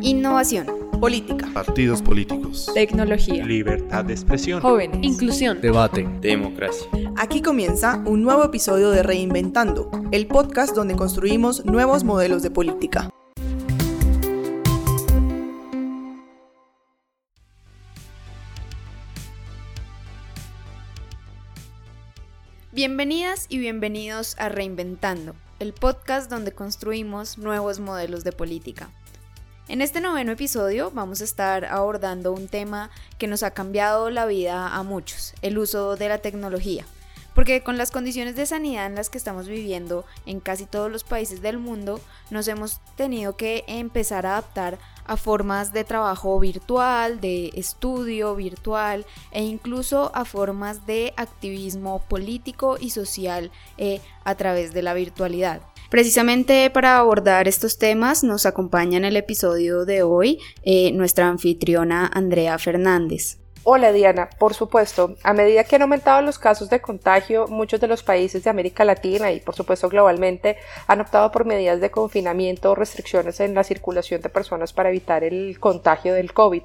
Innovación. Política. Partidos políticos. Tecnología. Libertad de expresión. Jóvenes. Inclusión. Debate. Democracia. Aquí comienza un nuevo episodio de Reinventando, el podcast donde construimos nuevos modelos de política. Bienvenidas y bienvenidos a Reinventando, el podcast donde construimos nuevos modelos de política. En este noveno episodio vamos a estar abordando un tema que nos ha cambiado la vida a muchos, el uso de la tecnología. Porque con las condiciones de sanidad en las que estamos viviendo en casi todos los países del mundo, nos hemos tenido que empezar a adaptar a formas de trabajo virtual, de estudio virtual e incluso a formas de activismo político y social eh, a través de la virtualidad. Precisamente para abordar estos temas nos acompaña en el episodio de hoy eh, nuestra anfitriona Andrea Fernández. Hola Diana, por supuesto, a medida que han aumentado los casos de contagio, muchos de los países de América Latina y por supuesto globalmente han optado por medidas de confinamiento o restricciones en la circulación de personas para evitar el contagio del COVID.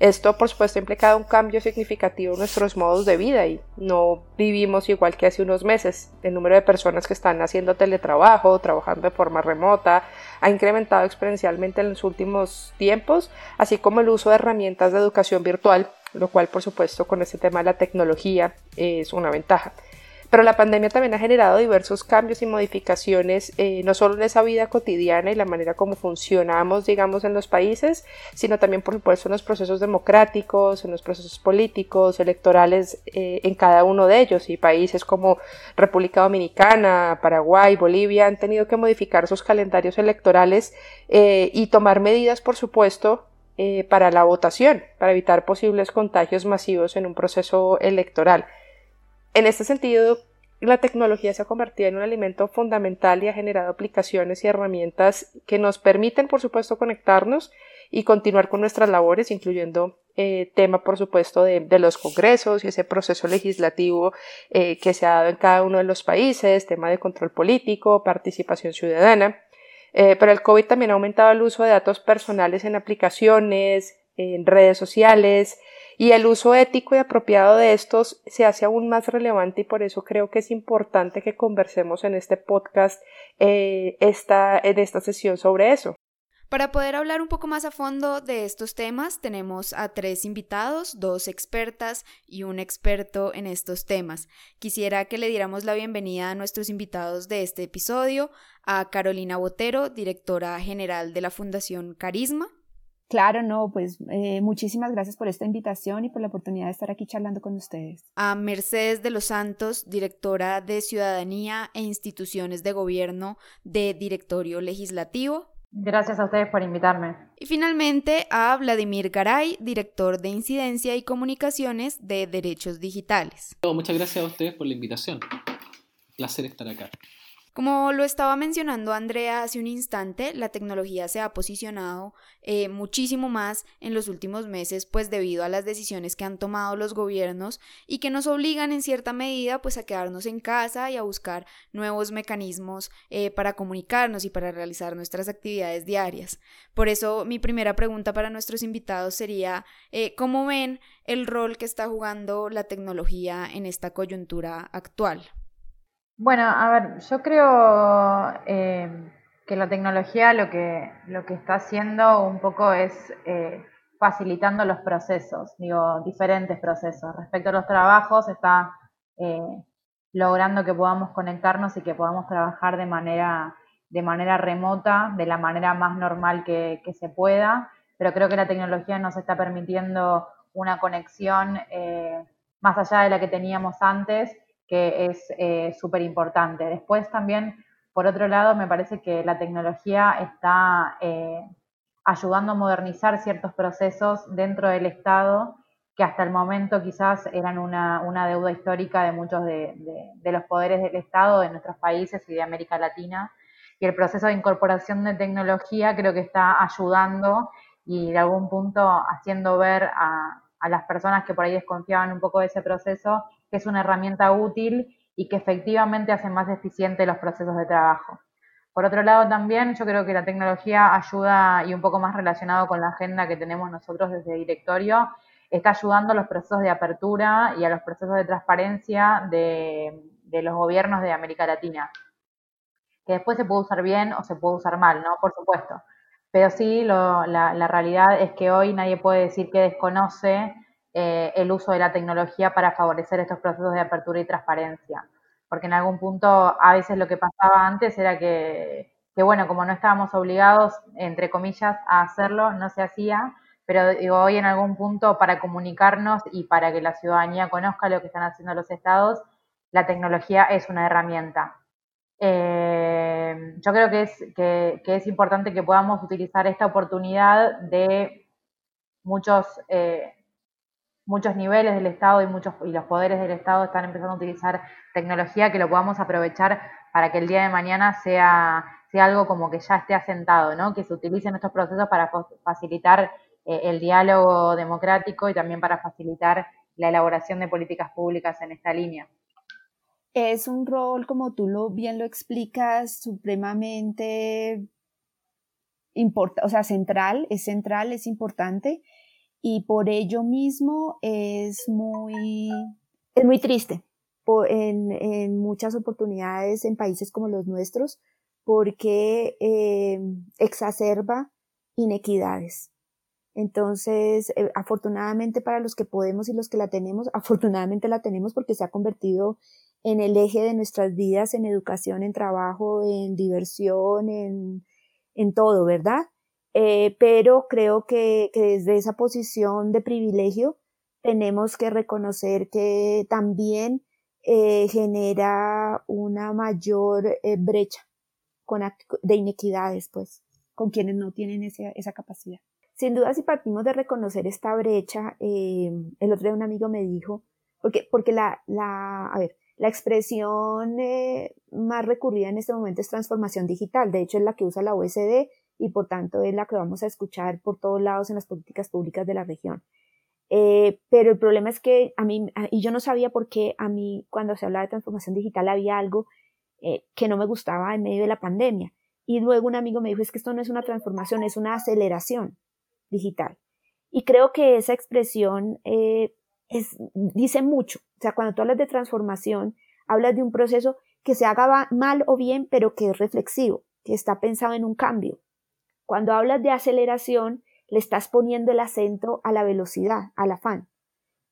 Esto, por supuesto, ha implicado un cambio significativo en nuestros modos de vida y no vivimos igual que hace unos meses. El número de personas que están haciendo teletrabajo, trabajando de forma remota, ha incrementado exponencialmente en los últimos tiempos, así como el uso de herramientas de educación virtual, lo cual, por supuesto, con este tema de la tecnología es una ventaja. Pero la pandemia también ha generado diversos cambios y modificaciones, eh, no solo en esa vida cotidiana y la manera como funcionamos, digamos, en los países, sino también, por supuesto, en los procesos democráticos, en los procesos políticos, electorales, eh, en cada uno de ellos. Y países como República Dominicana, Paraguay, Bolivia han tenido que modificar sus calendarios electorales eh, y tomar medidas, por supuesto, para la votación, para evitar posibles contagios masivos en un proceso electoral. En este sentido, la tecnología se ha convertido en un alimento fundamental y ha generado aplicaciones y herramientas que nos permiten, por supuesto, conectarnos y continuar con nuestras labores, incluyendo eh, tema, por supuesto, de, los congresos y ese proceso legislativo eh, que se ha dado en cada uno de los países, tema de control político, participación ciudadana. Eh, pero el COVID también ha aumentado el uso de datos personales en aplicaciones, en redes sociales, y el uso ético y apropiado de estos se hace aún más relevante y por eso creo que es importante que conversemos en este podcast, eh, esta, en esta sesión sobre eso. Para poder hablar un poco más a fondo de estos temas, tenemos a tres invitados, dos expertas y un experto en estos temas. Quisiera que le diéramos la bienvenida a nuestros invitados de este episodio, a Carolina Botero, directora general de la Fundación Carisma. Claro, no, pues eh, muchísimas gracias por esta invitación y por la oportunidad de estar aquí charlando con ustedes. A Mercedes de los Santos, directora de Ciudadanía e Instituciones de Gobierno de Directorio Legislativo. Gracias a ustedes por invitarme. Y finalmente a Vladimir Garay, director de Incidencia y Comunicaciones de Derechos Digitales. Muchas gracias a ustedes por la invitación. placer estar acá. Como lo estaba mencionando Andrea hace un instante, la tecnología se ha posicionado eh, muchísimo más en los últimos meses, pues debido a las decisiones que han tomado los gobiernos y que nos obligan en cierta medida pues a quedarnos en casa y a buscar nuevos mecanismos eh, para comunicarnos y para realizar nuestras actividades diarias. Por eso mi primera pregunta para nuestros invitados sería, eh, ¿cómo ven el rol que está jugando la tecnología en esta coyuntura actual? Bueno, a ver, yo creo eh, que la tecnología lo que, lo que está haciendo un poco es eh, facilitando los procesos, digo, diferentes procesos. Respecto a los trabajos, está eh, logrando que podamos conectarnos y que podamos trabajar de manera, de manera remota, de la manera más normal que, que se pueda, pero creo que la tecnología nos está permitiendo una conexión más allá de la que teníamos antes que es eh, súper importante. Después también, por otro lado, me parece que la tecnología está eh, ayudando a modernizar ciertos procesos dentro del Estado que hasta el momento quizás eran una, deuda histórica de muchos de, los poderes del Estado, de nuestros países y de América Latina. Y el proceso de incorporación de tecnología creo que está ayudando y de algún punto haciendo ver a, a las personas que por ahí desconfiaban un poco de ese proceso que es una herramienta útil y que efectivamente hace más eficiente los procesos de trabajo. Por otro lado, también yo creo que la tecnología ayuda, y un poco más relacionado con la agenda que tenemos nosotros desde directorio, está ayudando a los procesos de apertura y a los procesos de transparencia de, los gobiernos de América Latina. Que después se puede usar bien o se puede usar mal, ¿no? Por supuesto. Pero sí, la, realidad es que hoy nadie puede decir que desconoce eh, el uso de la tecnología para favorecer estos procesos de apertura y transparencia porque en algún punto a veces lo que pasaba antes era que, bueno, como no estábamos obligados, entre comillas, a hacerlo, no se hacía, pero digo, hoy en algún punto para comunicarnos y para que la ciudadanía conozca lo que están haciendo los estados, la tecnología es una herramienta. Eh, yo creo que es, que, es importante que podamos utilizar esta oportunidad de muchos eh, muchos niveles del Estado y muchos y los poderes del Estado están empezando a utilizar tecnología que lo podamos aprovechar para que el día de mañana sea, sea algo como que ya esté asentado, ¿no? Que se utilicen estos procesos para facilitar eh, el diálogo democrático y también para facilitar la elaboración de políticas públicas en esta línea. Es un rol, como tú lo bien lo explicas, supremamente o sea, central, es central, es importante y por ello mismo es muy, es muy triste en, en, muchas oportunidades en países como los nuestros porque eh, exacerba inequidades. Entonces, eh, afortunadamente para los que podemos y los que la tenemos, afortunadamente la tenemos porque se ha convertido en el eje de nuestras vidas, en educación, en trabajo, en diversión, en, en todo, ¿verdad? Eh, pero creo que, desde esa posición de privilegio tenemos que reconocer que también eh, genera una mayor eh, brecha con, de inequidades, pues, con quienes no tienen esa, esa capacidad. Sin duda, si partimos de reconocer esta brecha, el otro día un amigo me dijo, porque, porque la, la, a ver, la expresión más recurrida en este momento es transformación digital, de hecho es la que usa la OSD y por tanto es la que vamos a escuchar por todos lados en las políticas públicas de la región. Eh, pero el problema es que a mí, y yo no sabía por qué a mí cuando se hablaba de transformación digital había algo eh, que no me gustaba en medio de la pandemia. Y luego un amigo me dijo, es que esto no es una transformación, es una aceleración digital. Y creo que esa expresión eh, es, dice mucho. O sea, cuando tú hablas de transformación, hablas de un proceso que se haga mal o bien, pero que es reflexivo, que está pensado en un cambio. Cuando hablas de aceleración, le estás poniendo el acento a la velocidad, al afán.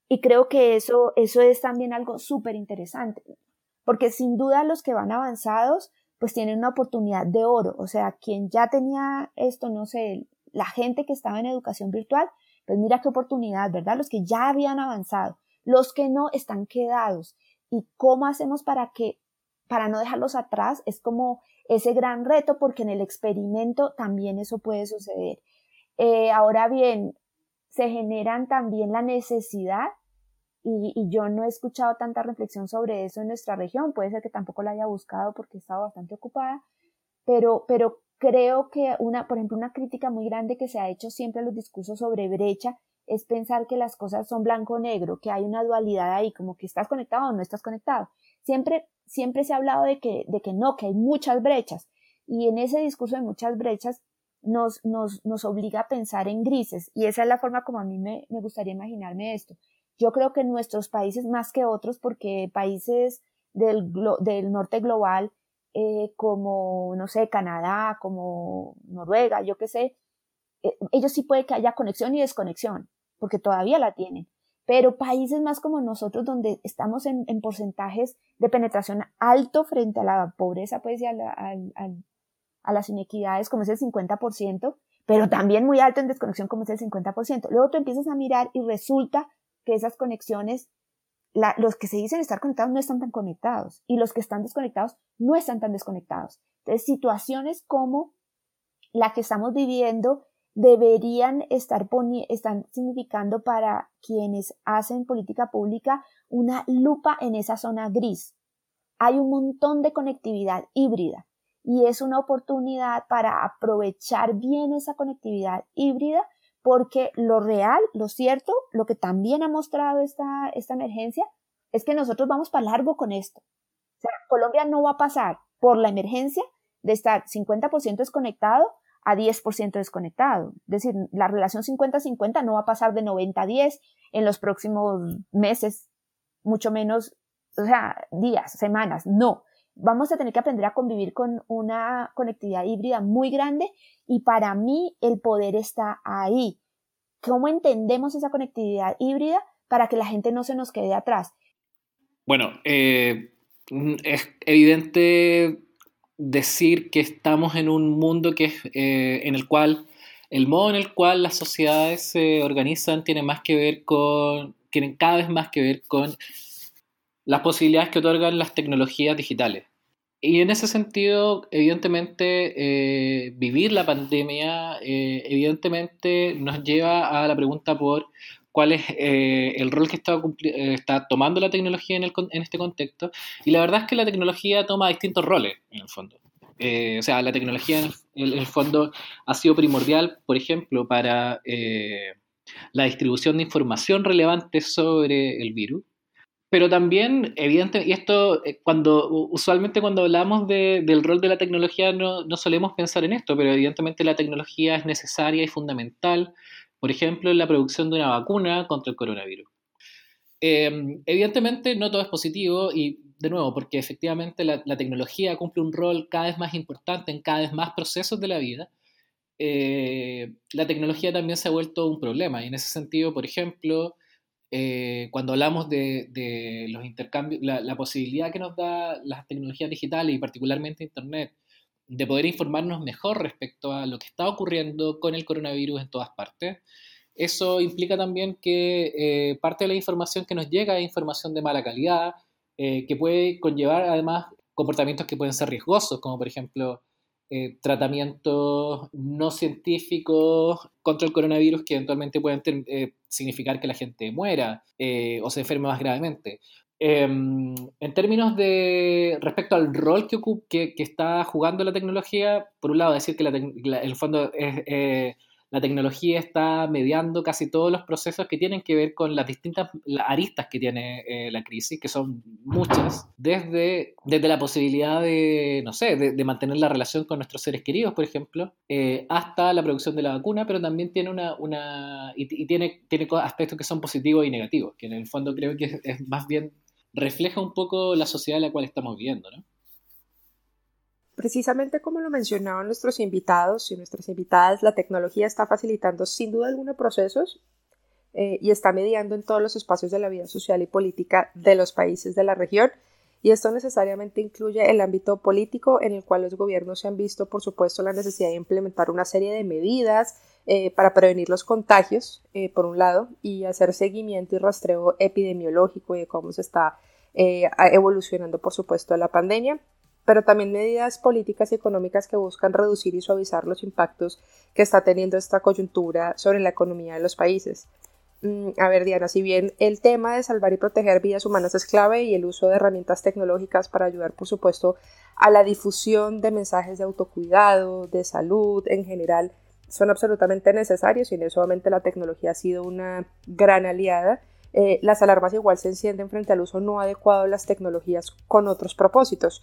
Y creo que eso, eso es también algo súper interesante, porque sin duda los que van avanzados, pues tienen una oportunidad de oro. O sea, quien ya tenía esto, no sé, la gente que estaba en educación virtual, pues mira qué oportunidad, ¿verdad? Los que ya habían avanzado, los que no están quedados. ¿Y cómo hacemos para que, para no dejarlos atrás? Es como ese gran reto porque en el experimento también eso puede suceder. Eh, ahora bien, se generan también la necesidad y, yo no he escuchado tanta reflexión sobre eso en nuestra región, puede ser que tampoco la haya buscado porque he estado bastante ocupada, pero, pero creo que una, por ejemplo, una crítica muy grande que se ha hecho siempre a los discursos sobre brecha es pensar que las cosas son blanco-negro, que hay una dualidad ahí, como que estás conectado o no estás conectado. Siempre, siempre se ha hablado de que, de que no, que hay muchas brechas. Y en ese discurso de muchas brechas nos, nos, nos obliga a pensar en grises. Y esa es la forma como a mí me, me gustaría imaginarme esto. Yo creo que en nuestros países, más que otros, porque países del, del norte global, eh, como, no sé, Canadá, como Noruega, yo qué sé, eh, ellos sí puede que haya conexión y desconexión, porque todavía la tienen. Pero países más como nosotros, donde estamos en, porcentajes de penetración alto frente a la pobreza, pues, y a, a las inequidades, como es el 50%, pero también muy alto en desconexión, como es el 50%. Luego tú empiezas a mirar y resulta que esas conexiones, los que se dicen estar conectados no están tan conectados y los que están desconectados no están tan desconectados. Entonces, situaciones como la que estamos viviendo deberían estar están significando para quienes hacen política pública una lupa en esa zona gris. Hay un montón de conectividad híbrida y es una oportunidad para aprovechar bien esa conectividad híbrida porque lo real, lo cierto, lo que también ha mostrado esta, esta emergencia es que nosotros vamos para largo con esto. O sea, Colombia no va a pasar por la emergencia de estar 50% desconectado a 10% desconectado. Es decir, la relación 50-50 no va a pasar de 90 a 10 en los próximos meses, mucho menos, o sea, días, semanas, no. Vamos a tener que aprender a convivir con una conectividad híbrida muy grande y para mí el poder está ahí. ¿Cómo entendemos esa conectividad híbrida para que la gente no se nos quede atrás? Bueno, eh, es evidente decir que estamos en un mundo que eh, en el cual el modo en el cual las sociedades se organizan tiene más que ver con, tienen cada vez más que ver con las posibilidades que otorgan las tecnologías digitales. Y en ese sentido, evidentemente, eh, vivir la pandemia, eh, evidentemente nos lleva a la pregunta por cuál es eh, el rol que está, eh, está, tomando la tecnología en, el, en, este contexto. Y la verdad es que la tecnología toma distintos roles, en el fondo. Eh, o sea, la tecnología en el, fondo ha sido primordial, por ejemplo, para la distribución de información relevante sobre el virus. Pero también, evidentemente, y esto, cuando usualmente cuando hablamos de, del rol de la tecnología no, no solemos pensar en esto, pero evidentemente la tecnología es necesaria y fundamental por ejemplo, en la producción de una vacuna contra el coronavirus. Em, evidentemente no todo es positivo y de nuevo, porque efectivamente la, tecnología cumple un rol cada vez más importante en cada vez más procesos de la vida, eh, la tecnología también se ha vuelto un problema y en ese sentido, por ejemplo, eh, cuando hablamos de, los intercambios, la, la, posibilidad que nos da las tecnologías digitales y particularmente Internet de poder informarnos mejor respecto a lo que está ocurriendo con el coronavirus en todas partes. Eso implica también que eh, parte de la información que nos llega es información de mala calidad, eh, que puede conllevar además comportamientos que pueden ser riesgosos, como por ejemplo eh, tratamientos no científicos contra el coronavirus que eventualmente pueden significar que la gente muera o se enferme más gravemente. Em, en términos de respecto al rol que, que, que, está jugando la tecnología, por un lado decir que la, el fondo es, eh, la tecnología está mediando casi todos los procesos que tienen que ver con las distintas aristas que tiene eh, la crisis, que son muchas, desde, desde la posibilidad de, no sé, de, mantener la relación con nuestros seres queridos, por ejemplo, eh, hasta la producción de la vacuna, pero también tiene una, una y, tiene, tiene aspectos que son positivos y negativos, que en el fondo creo que es más bien refleja un poco la sociedad en la cual estamos viviendo, ¿no? Precisamente como lo mencionaban nuestros invitados y nuestras invitadas, la tecnología está facilitando sin duda alguna procesos eh, y está mediando en todos los espacios de la vida social y política de los países de la región. Y esto necesariamente incluye el ámbito político en el cual los gobiernos se han visto, por supuesto, la necesidad de implementar una serie de medidas eh, para prevenir los contagios, eh, por un lado, y hacer seguimiento y rastreo epidemiológico y de cómo se está eh, evolucionando, por supuesto, la pandemia, pero también medidas políticas y económicas que buscan reducir y suavizar los impactos que está teniendo esta coyuntura sobre la economía de los países. Mm, a ver, Diana, si bien el tema de salvar y proteger vidas humanas es clave y el uso de herramientas tecnológicas para ayudar, por supuesto, a la difusión de mensajes de autocuidado, de salud en general, son absolutamente necesarios y en eso obviamente la tecnología ha sido una gran aliada. Eh, las alarmas igual se encienden frente al uso no adecuado de las tecnologías con otros propósitos.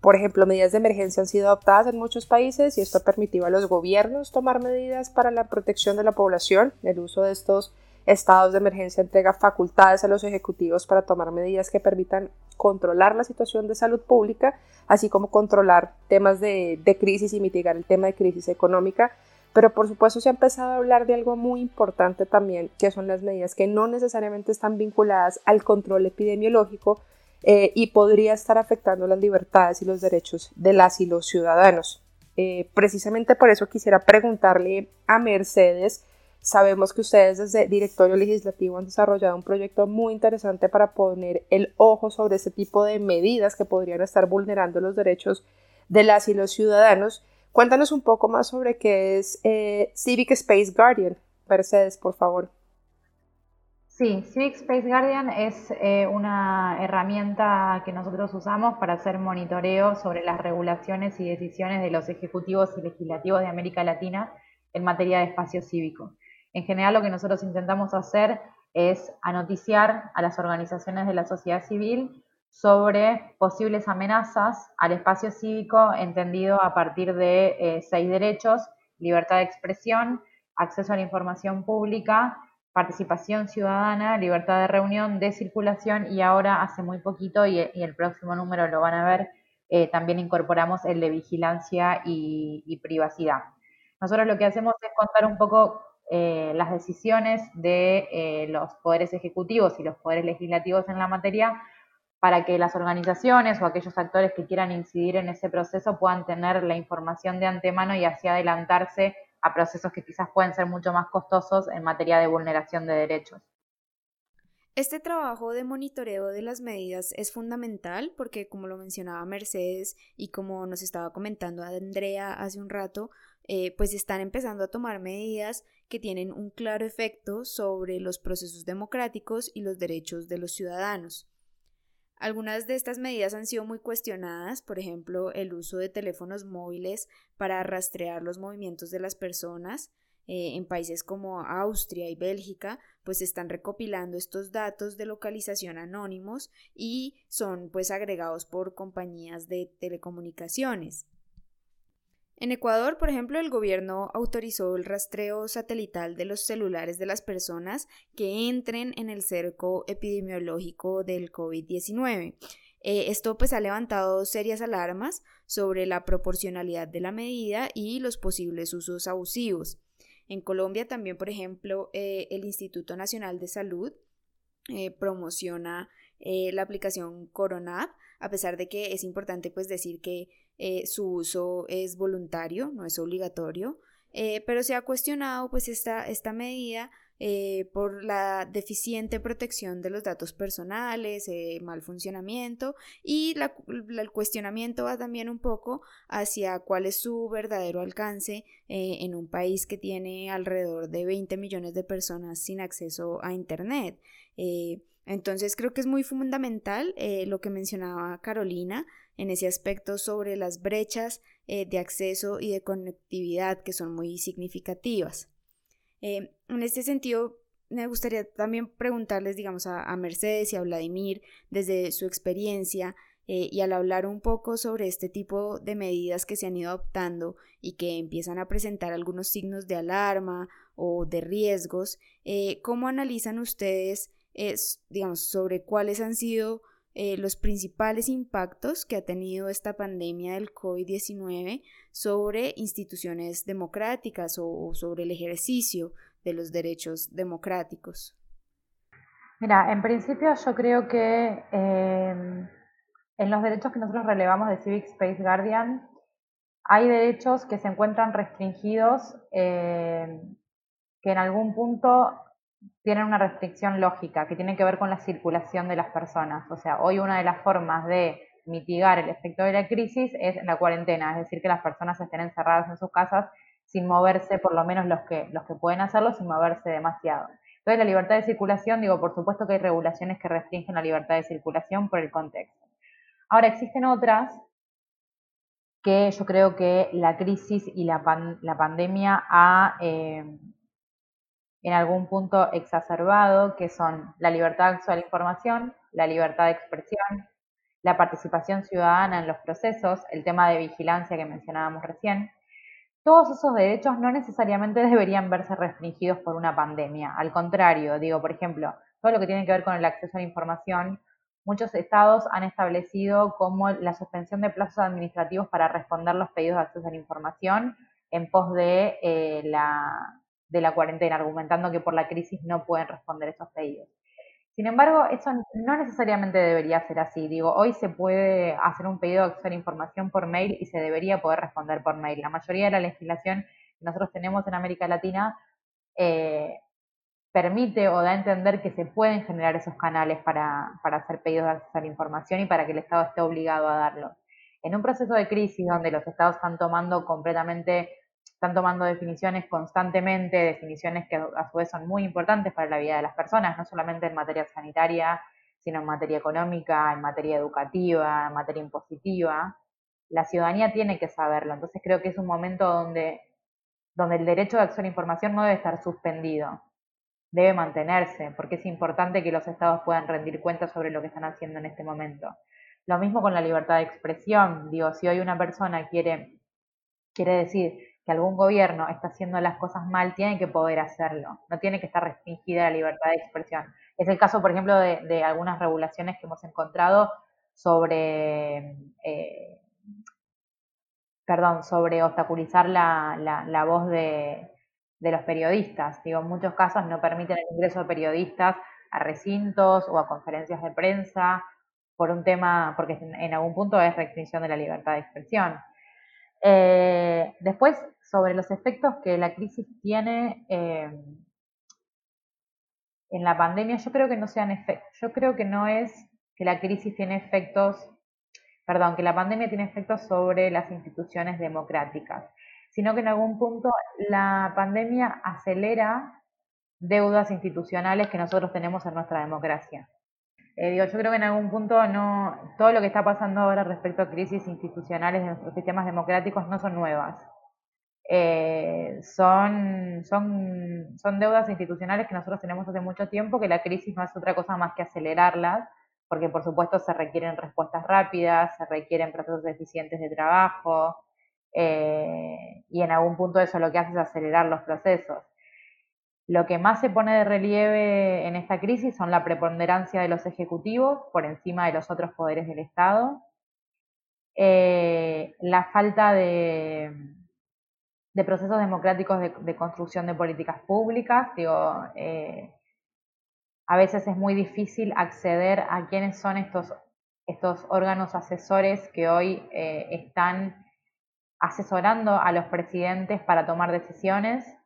Por ejemplo, medidas de emergencia han sido adoptadas en muchos países y esto ha permitido a los gobiernos tomar medidas para la protección de la población. El uso de estos estados de emergencia entrega facultades a los ejecutivos para tomar medidas que permitan controlar la situación de salud pública, así como controlar temas de, de crisis y mitigar el tema de crisis económica pero por supuesto se ha empezado a hablar de algo muy importante también, que son las medidas que no necesariamente están vinculadas al control epidemiológico eh, y podría estar afectando las libertades y los derechos de las y los ciudadanos. Eh, precisamente por eso quisiera preguntarle a Mercedes, sabemos que ustedes desde Directorio Legislativo han desarrollado un proyecto muy interesante para poner el ojo sobre este tipo de medidas que podrían estar vulnerando los derechos de las y los ciudadanos Cuéntanos un poco más sobre qué es eh, Civic Space Guardian. Mercedes, por favor. Sí, Civic Space Guardian es eh, una herramienta que nosotros usamos para hacer monitoreo sobre las regulaciones y decisiones de los ejecutivos y legislativos de América Latina en materia de espacio cívico. En general lo que nosotros intentamos hacer es anoticiar a las organizaciones de la sociedad civil sobre posibles amenazas al espacio cívico entendido a partir de eh, seis derechos, libertad de expresión, acceso a la información pública, participación ciudadana, libertad de reunión, de circulación y ahora hace muy poquito y, el próximo número lo van a ver, eh, también incorporamos el de vigilancia y, privacidad. Nosotros lo que hacemos es contar un poco eh, las decisiones de los poderes ejecutivos y los poderes legislativos en la materia para que las organizaciones o aquellos actores que quieran incidir en ese proceso puedan tener la información de antemano y así adelantarse a procesos que quizás pueden ser mucho más costosos en materia de vulneración de derechos. Este trabajo de monitoreo de las medidas es fundamental porque, como lo mencionaba Mercedes y como nos estaba comentando Andrea hace un rato, eh, pues están empezando a tomar medidas que tienen un claro efecto sobre los procesos democráticos y los derechos de los ciudadanos. Algunas de estas medidas han sido muy cuestionadas, por ejemplo, el uso de teléfonos móviles para rastrear los movimientos de las personas. Eh, en países como Austria y Bélgica, pues están recopilando estos datos de localización anónimos y son pues agregados por compañías de telecomunicaciones. En Ecuador, por ejemplo, el gobierno autorizó el rastreo satelital de los celulares de las personas que entren en el cerco epidemiológico del COVID-19. Eh, esto pues ha levantado serias alarmas sobre la proporcionalidad de la medida y los posibles usos abusivos. En Colombia también, por ejemplo, eh, el Instituto Nacional de Salud eh, promociona la aplicación Coronab, a pesar de que es importante pues decir que eh, su uso es voluntario, no es obligatorio, eh, pero se ha cuestionado pues esta, esta medida eh, por la deficiente protección de los datos personales, mal funcionamiento y el cuestionamiento va también un poco hacia cuál es su verdadero alcance en un país que tiene alrededor de 20 millones de personas sin acceso a Internet. entonces creo que es muy fundamental lo que mencionaba Carolina en ese aspecto sobre las brechas eh, de acceso y de conectividad que son muy significativas. Eh, en este sentido, me gustaría también preguntarles, digamos, a, Mercedes y a Vladimir, desde su experiencia, eh, y al hablar un poco sobre este tipo de medidas que se han ido adoptando y que empiezan a presentar algunos signos de alarma o de riesgos, ¿cómo analizan ustedes, digamos, sobre cuáles han sido eh, los principales impactos que ha tenido esta pandemia del COVID-19 sobre instituciones democráticas o, sobre el ejercicio de los derechos democráticos. Mira, en principio yo creo que em, en los derechos que nosotros relevamos de Civic Space Guardian hay derechos que se encuentran restringidos em, que en algún punto tienen una restricción lógica que tiene que ver con la circulación de las personas. O sea, hoy una de las formas de mitigar el efecto de la crisis es la cuarentena, es decir, que las personas estén encerradas en sus casas sin moverse, por lo menos los que, los que pueden hacerlo, sin moverse demasiado. Entonces, la libertad de circulación, digo, por supuesto que hay regulaciones que restringen la libertad de circulación por el contexto. Ahora, existen otras que yo creo que la crisis y la, la pandemia ha eh, en algún punto exacerbado, que son la libertad de acceso a la información, la libertad de expresión, la participación ciudadana en los procesos, el tema de vigilancia que mencionábamos recién. Todos esos derechos no necesariamente deberían verse restringidos por una pandemia. Al contrario, digo, por ejemplo, todo lo que tiene que ver con el acceso a la información, muchos estados han establecido como la suspensión de plazos administrativos para responder los pedidos de acceso a la información en pos de eh, la de la cuarentena, argumentando que por la crisis no pueden responder esos pedidos. Sin embargo, eso no necesariamente debería ser así. Digo, hoy se puede hacer un pedido de acceso a información por mail y se debería poder responder por mail. La mayoría de la legislación que nosotros tenemos en América Latina eh, permite o da a entender que se pueden generar esos canales para, para hacer pedidos de acceso a la información y para que el Estado esté obligado a darlo. En un proceso de crisis donde los estados están tomando completamente están tomando definiciones constantemente, definiciones que a su vez son muy importantes para la vida de las personas, no solamente en materia sanitaria, sino en materia económica, en materia educativa, en materia impositiva. La ciudadanía tiene que saberlo, entonces creo que es un momento donde, donde el derecho de acceso a la información no debe estar suspendido. debe mantenerse, porque es importante que los estados puedan rendir cuentas sobre lo que están haciendo en este momento. Lo mismo con la libertad de expresión. Digo, si hoy una persona quiere, quiere decir que algún gobierno está haciendo las cosas mal, tiene que poder hacerlo. No tiene que estar restringida la libertad de expresión. Es el caso, por ejemplo, de, algunas regulaciones que hemos encontrado sobre, eh, perdón, sobre obstaculizar la, la, voz de, de los periodistas. Digo, en muchos casos no permiten el ingreso de periodistas a recintos o a conferencias de prensa por un tema, porque en algún punto es restricción de la libertad de expresión. Eh, después, sobre los efectos que la crisis tiene eh, en la pandemia, yo creo que no sean efectos. Yo creo que no es que la crisis tiene efectos, perdón, que la pandemia tiene efectos sobre las instituciones democráticas, sino que en algún punto la pandemia acelera deudas institucionales que nosotros tenemos en nuestra democracia. Eh, digo, yo creo que en algún punto no, todo lo que está pasando ahora respecto a crisis institucionales de nuestros sistemas democráticos no son nuevas. Eh, son, son, son deudas institucionales que nosotros tenemos hace mucho tiempo, que la crisis no es otra cosa más que acelerarlas, porque por supuesto se requieren respuestas rápidas, se requieren procesos eficientes de trabajo, eh, y en algún punto eso lo que hace es acelerar los procesos. Lo que más se pone de relieve en esta crisis son la preponderancia de los ejecutivos por encima de los otros poderes del Estado, eh, la falta de, procesos democráticos de, construcción de políticas públicas. Digo, eh, a veces es muy difícil acceder a quiénes son estos, estos órganos asesores que hoy eh, están asesorando a los presidentes para tomar decisiones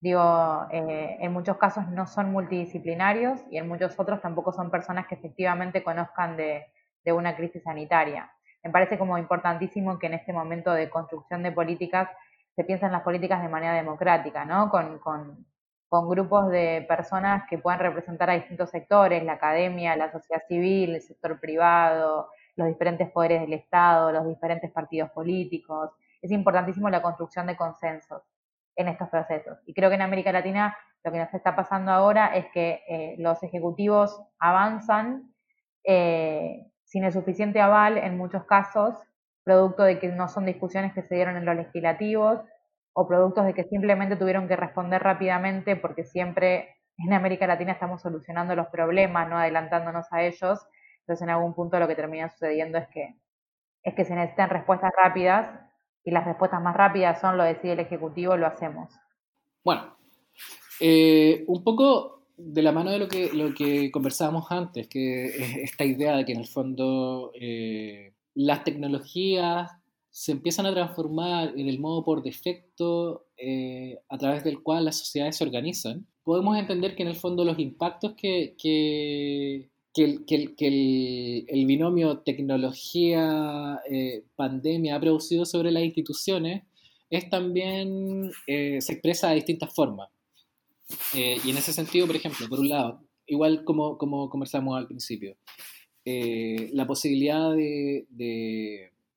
Digo, eh, en muchos casos no son multidisciplinarios y en muchos otros tampoco son personas que efectivamente conozcan de, una crisis sanitaria. Me parece como importantísimo que en este momento de construcción de políticas se piensen las políticas de manera democrática, ¿no? Con, con, con, grupos de personas que puedan representar a distintos sectores, la academia, la sociedad civil, el sector privado, los diferentes poderes del Estado, los diferentes partidos políticos. Es importantísimo la construcción de consensos en estos procesos. Y creo que en América Latina lo que nos está pasando ahora es que eh, los ejecutivos avanzan eh, sin el suficiente aval en muchos casos, producto de que no son discusiones que se dieron en los legislativos o productos de que simplemente tuvieron que responder rápidamente porque siempre en América Latina estamos solucionando los problemas, no adelantándonos a ellos. Entonces en algún punto lo que termina sucediendo es que, es que se necesitan respuestas rápidas y las respuestas más rápidas son lo decide el Ejecutivo, lo hacemos. Bueno, eh, un poco de la mano de lo que, lo que conversábamos antes, que es esta idea de que en el fondo eh, las tecnologías se empiezan a transformar en el modo por defecto eh, a través del cual las sociedades se organizan, podemos entender que en el fondo los impactos que, que el, binomio tecnología-pandemia eh, ha producido sobre las instituciones es también, eh, se expresa de distintas formas. Eh, y en ese sentido, por ejemplo, por un lado, igual como, como conversamos al principio, la posibilidad de,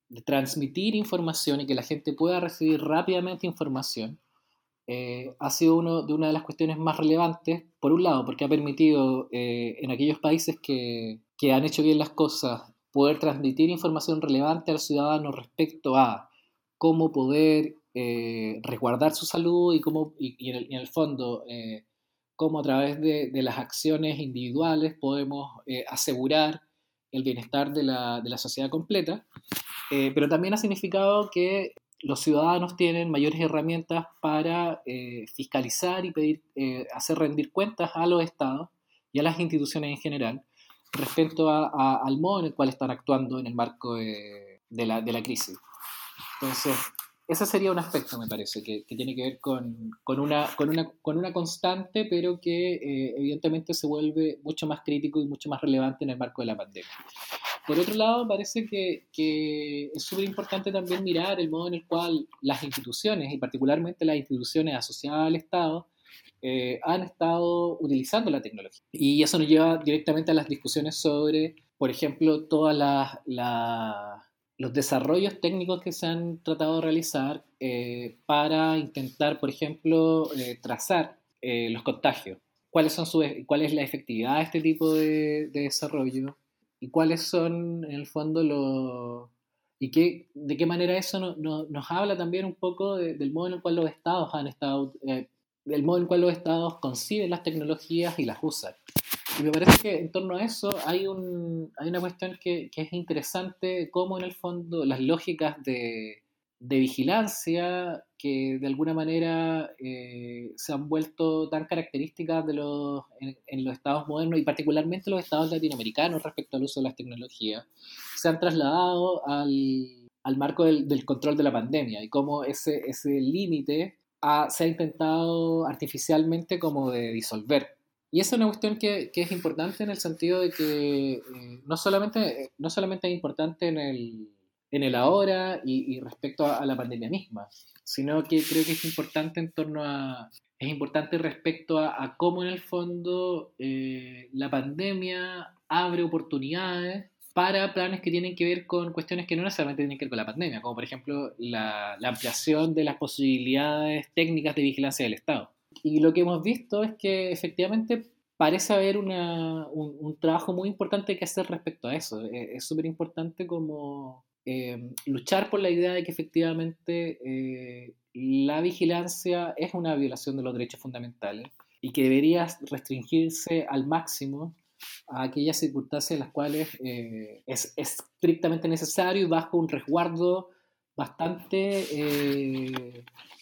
de transmitir información y que la gente pueda recibir rápidamente información, eh, ha sido uno de una de las cuestiones más relevantes, por un lado, porque ha permitido eh, en aquellos países que, que, han hecho bien las cosas poder transmitir información relevante a los ciudadanos respecto a cómo poder eh, resguardar su salud y, cómo, y, en, el, fondo cómo a través de, de, las acciones individuales podemos asegurar el bienestar de la, de la sociedad completa, pero también ha significado que los ciudadanos tienen mayores herramientas para eh, fiscalizar y pedir, eh, hacer rendir cuentas a los estados y a las instituciones en general respecto al modo en el cual están actuando en el marco de, la, de crisis. Entonces, ese sería un aspecto, me parece, que, tiene que ver con, una, constante, pero que eh, evidentemente se vuelve mucho más crítico y mucho más relevante en el marco de la pandemia. Por otro lado, parece que, es súper importante también mirar el modo en el cual las instituciones, y particularmente las instituciones asociadas al Estado, eh, han estado utilizando la tecnología. Y eso nos lleva directamente a las discusiones sobre, por ejemplo. La, los desarrollos técnicos que se han tratado de realizar eh, para intentar, por ejemplo, eh, trazar los contagios. cuáles son su, cuál es la efectividad de este tipo de, desarrollo y cuáles son, en el fondo, los... y qué, de qué manera eso nos habla también un poco del modo en el cual los estados han estado, eh, del modo en el cual los estados conciben las tecnologías y las usan. Y me parece que en torno a eso hay, un, hay una cuestión que, que es interesante, cómo en el fondo las lógicas de, de vigilancia que de alguna manera eh, se han vuelto tan características de los, en, los estados modernos y particularmente los estados latinoamericanos respecto al uso de las tecnologías, se han trasladado al, al marco del, del, control de la pandemia y cómo ese, ese límite se ha intentado artificialmente como de disolver. Y esa es una cuestión que, que es importante en el sentido de que eh, no, solamente, no solamente es importante en el en el ahora y, respecto a, la pandemia misma, sino que creo que es importante en torno a, es importante respecto a, cómo en el fondo eh, la pandemia abre oportunidades para planes que tienen que ver con cuestiones que no necesariamente tienen que ver con la pandemia, como por ejemplo la, ampliación de las posibilidades técnicas de vigilancia del Estado. Y lo que hemos visto es que efectivamente parece haber una, un, un, trabajo muy importante que hacer respecto a eso. Es súper importante como eh, luchar por la idea de que efectivamente eh, la vigilancia es una violación de los derechos fundamentales y que debería restringirse al máximo a aquellas circunstancias en las cuales eh, es, estrictamente necesario y bajo un resguardo bastante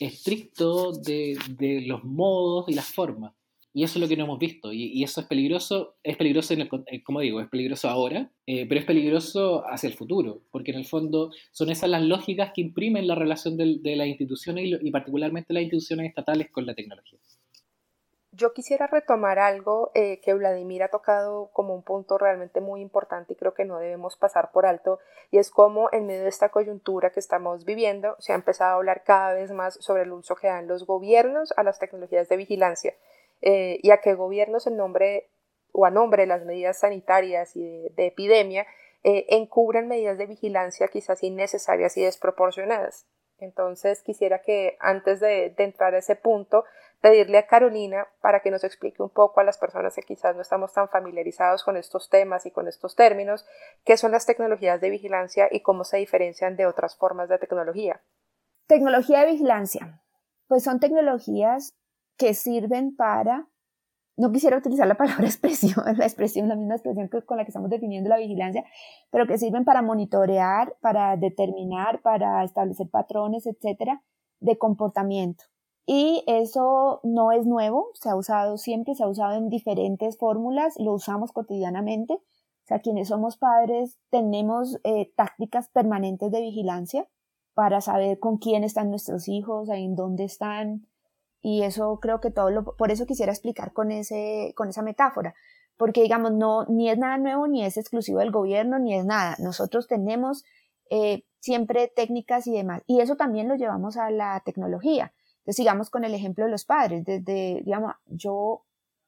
estricto de, de, los modos y las formas. Y eso es lo que no hemos visto. Y, eso es peligroso, es peligroso, en el, eh, como digo, es peligroso ahora, eh, pero es peligroso hacia el futuro, porque en el fondo son esas las lógicas que imprimen la relación de, las instituciones y, particularmente las instituciones estatales con la tecnología. Yo quisiera retomar algo eh, que Vladimir ha tocado como un punto realmente muy importante y creo que no debemos pasar por alto, y es cómo en medio de esta coyuntura que estamos viviendo se ha empezado a hablar cada vez más sobre el uso que dan los gobiernos a las tecnologías de vigilancia eh, y a que gobiernos en nombre o a nombre de las medidas sanitarias y de, epidemia eh, encubran medidas de vigilancia quizás innecesarias y desproporcionadas. Entonces quisiera que antes de, entrar a ese punto pedirle a Carolina para que nos explique un poco a las personas que quizás no estamos tan familiarizados con estos temas y con estos términos, qué son las tecnologías de vigilancia y cómo se diferencian de otras formas de tecnología. Tecnología de vigilancia. Pues son tecnologías que sirven para, no quisiera utilizar la palabra expresión, la expresión, la misma expresión con la que estamos definiendo la vigilancia, pero que sirven para monitorear, para determinar, para establecer patrones, etcétera, de comportamiento. Y eso no es nuevo, se ha usado siempre, se ha usado en diferentes fórmulas, lo usamos cotidianamente. O sea, quienes somos padres tenemos eh, tácticas permanentes de vigilancia para saber con quién están nuestros hijos, en dónde están, y eso creo que todo lo, por eso quisiera explicar con, ese, con esa metáfora, porque digamos, no, ni es nada nuevo, ni es exclusivo del gobierno, ni es nada. Nosotros tenemos eh, siempre técnicas y demás, y eso también lo llevamos a la tecnología. Entonces, sigamos con el ejemplo de los padres. Desde, digamos, yo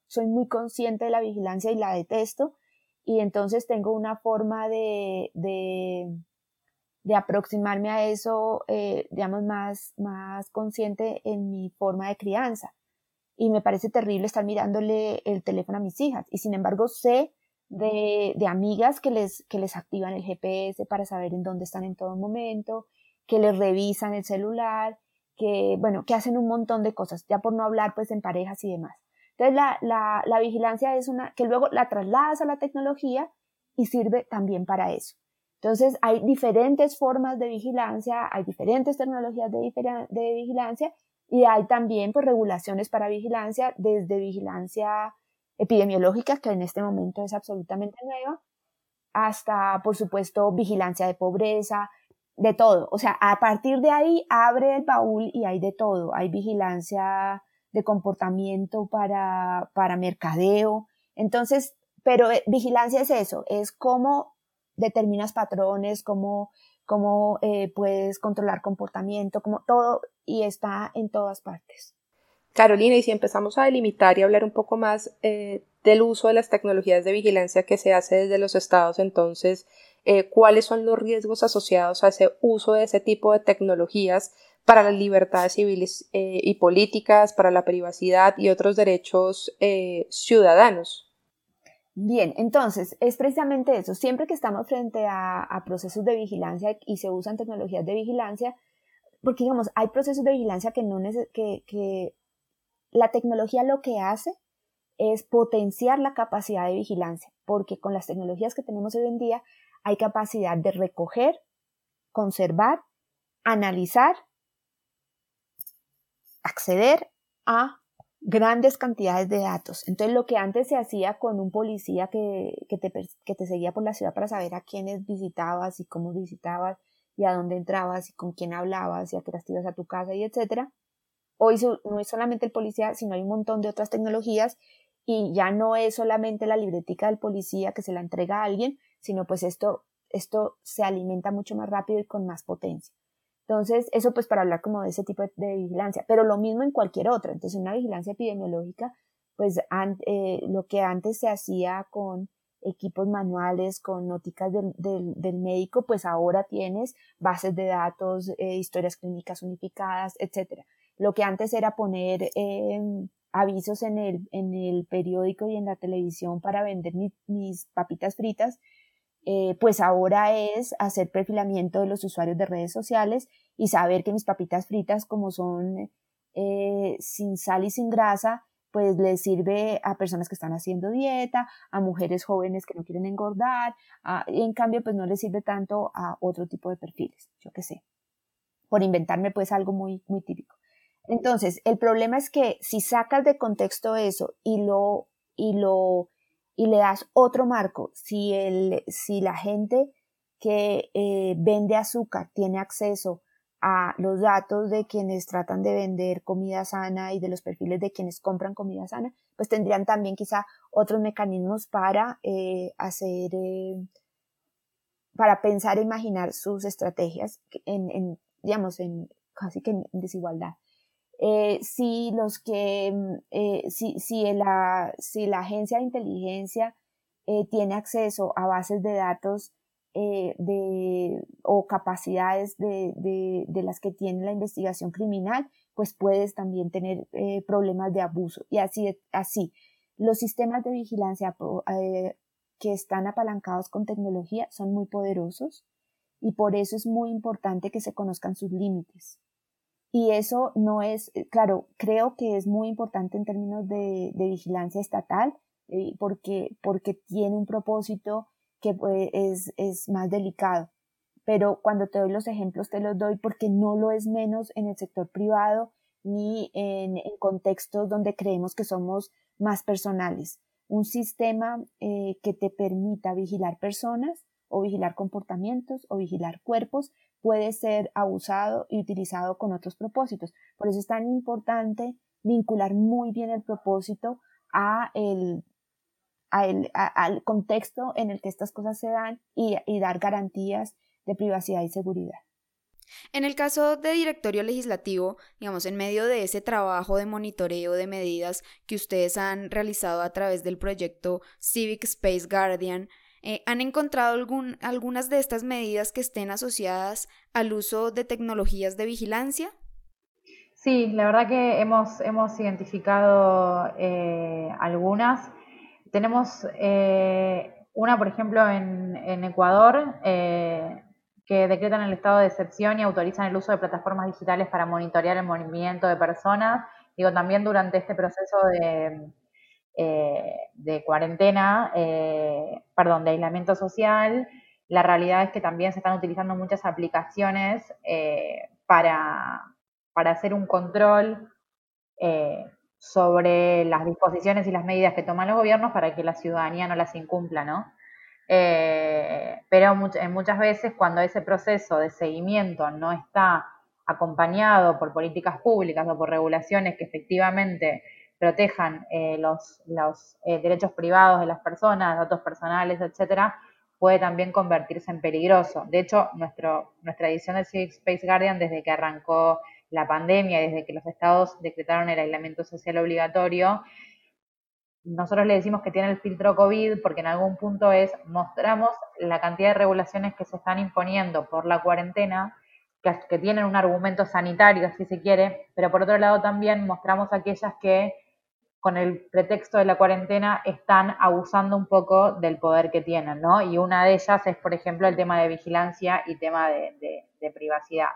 soy muy consciente de la vigilancia y la detesto, y entonces tengo una forma de, de de aproximarme a eso, eh, digamos, más, más consciente en mi forma de crianza. Y me parece terrible estar mirándole el teléfono a mis hijas. Y sin embargo, sé de, de amigas que les, que les activan el GPS para saber en dónde están en todo momento, que les revisan el celular, que, bueno, que hacen un montón de cosas, ya por no hablar pues en parejas y demás. Entonces la, la, la vigilancia es una que luego la trasladas a la tecnología y sirve también para eso. Entonces, hay diferentes formas de vigilancia, hay diferentes tecnologías de, de vigilancia y hay también pues, regulaciones para vigilancia, desde vigilancia epidemiológica, que en este momento es absolutamente nueva, hasta, por supuesto, vigilancia de pobreza, de todo. O sea, a partir de ahí abre el baúl y hay de todo. Hay vigilancia de comportamiento para, para mercadeo. Entonces, pero eh, vigilancia es eso, es cómo determinas patrones, cómo, cómo eh, puedes controlar comportamiento, como todo, y está en todas partes. Carolina, y si empezamos a delimitar y hablar un poco más eh, del uso de las tecnologías de vigilancia que se hace desde los estados, entonces, eh, ¿cuáles son los riesgos asociados a ese uso de ese tipo de tecnologías para las libertades civiles eh, y políticas, para la privacidad y otros derechos eh, ciudadanos. Bien, entonces es precisamente eso. Siempre que estamos frente a, procesos de vigilancia y se usan tecnologías de vigilancia, porque digamos, hay procesos de vigilancia que no que, que la tecnología lo que hace es potenciar la capacidad de vigilancia, porque con las tecnologías que tenemos hoy en día hay capacidad de recoger, conservar, analizar, acceder a grandes cantidades de datos. Entonces, lo que antes se hacía con un policía que, te, que te seguía por la ciudad para saber a quiénes visitabas y cómo visitabas y a dónde entrabas y con quién hablabas y a qué horas ibas a tu casa y etcétera. Hoy no es solamente el policía, sino hay un montón de otras tecnologías y ya no es solamente la libretica del policía que se la entrega a alguien, sino pues esto, esto se alimenta mucho más rápido y con más potencia. Entonces, eso pues para hablar como de ese tipo de, vigilancia, pero lo mismo en cualquier otra. Entonces, una vigilancia epidemiológica, pues eh, lo que antes se hacía con equipos manuales, con nóticas del, del, médico, pues ahora tienes bases de datos, eh, historias clínicas unificadas, etcétera. Lo que antes era poner em, avisos en el, en el periódico y en la televisión para vender mis papitas fritas, eh, pues ahora es hacer perfilamiento de los usuarios de redes sociales y saber que mis papitas fritas, como son eh, sin sal y sin grasa, pues les sirve a personas que están haciendo dieta, a mujeres jóvenes que no quieren engordar, y en cambio pues no les sirve tanto a otro tipo de perfiles, yo qué sé, por inventarme pues algo muy, muy típico. Entonces, el problema es que si sacas de contexto eso y lo, y lo y le das otro marco. Si, el, si la gente que eh, vende azúcar tiene acceso a los datos de quienes tratan de vender comida sana y de los perfiles de quienes compran comida sana, pues tendrían también quizá otros mecanismos para eh, hacer, eh, para pensar e imaginar sus estrategias en, en digamos, en casi que en desigualdad. Eh, si los que, mm, eh, si, si, la, si la agencia de inteligencia eh, tiene acceso a bases de datos de, o capacidades de, de, de, las que tiene la investigación criminal, pues puedes también tener problemas de abuso. Y así, así, los sistemas de vigilancia que están apalancados con tecnología son muy poderosos y por eso es muy importante que se conozcan sus límites. Y eso no es, eh, claro, creo que es muy importante en términos de, vigilancia estatal, eh, porque, porque tiene un propósito que pues, es, es más delicado. Pero cuando te doy los ejemplos, te los doy porque no lo es menos en el sector privado ni en, contextos donde creemos que somos más personales. Un sistema eh, que te permita vigilar personas o vigilar comportamientos o vigilar cuerpos puede ser abusado y utilizado con otros propósitos. Por eso es tan importante vincular muy bien el propósito a el, al contexto en el que estas cosas se dan y, y dar garantías de privacidad y seguridad. En el caso de directorio legislativo, digamos, en medio de ese trabajo de monitoreo de medidas que ustedes han realizado a través del proyecto Civic Space Guardian, eh, ¿Han encontrado algún, algunas de estas medidas que estén asociadas al uso de tecnologías de vigilancia? Sí, la verdad que hemos, hemos identificado eh, algunas. Tenemos eh, una, por ejemplo, en, en Ecuador, que decretan el estado de excepción y autorizan el uso de plataformas digitales para monitorear el movimiento de personas. Digo, también durante este proceso de, eh, de cuarentena, eh, perdón, de aislamiento social, la realidad es que también se están utilizando muchas aplicaciones eh, para, para, hacer un control sobre las disposiciones y las medidas que toman los gobiernos para que la ciudadanía no las incumpla, ¿no? pero muchas veces cuando ese proceso de seguimiento no está acompañado por políticas públicas o por regulaciones que efectivamente protejan eh, los, los eh, derechos privados de las personas, datos personales, etcétera, puede también convertirse en peligroso. De hecho, nuestro, nuestra edición del Civic Space Guardian, desde que arrancó la pandemia, desde que los estados decretaron el aislamiento social obligatorio, nosotros le decimos que tiene el filtro COVID porque en algún punto es, mostramos la cantidad de regulaciones que se están imponiendo por la cuarentena que, tienen un argumento sanitario, si se quiere, pero por otro lado también mostramos aquellas que con el pretexto de la cuarentena están abusando un poco del poder que tienen, ¿no? Y una de ellas es, por ejemplo, el tema de vigilancia y tema de, de privacidad.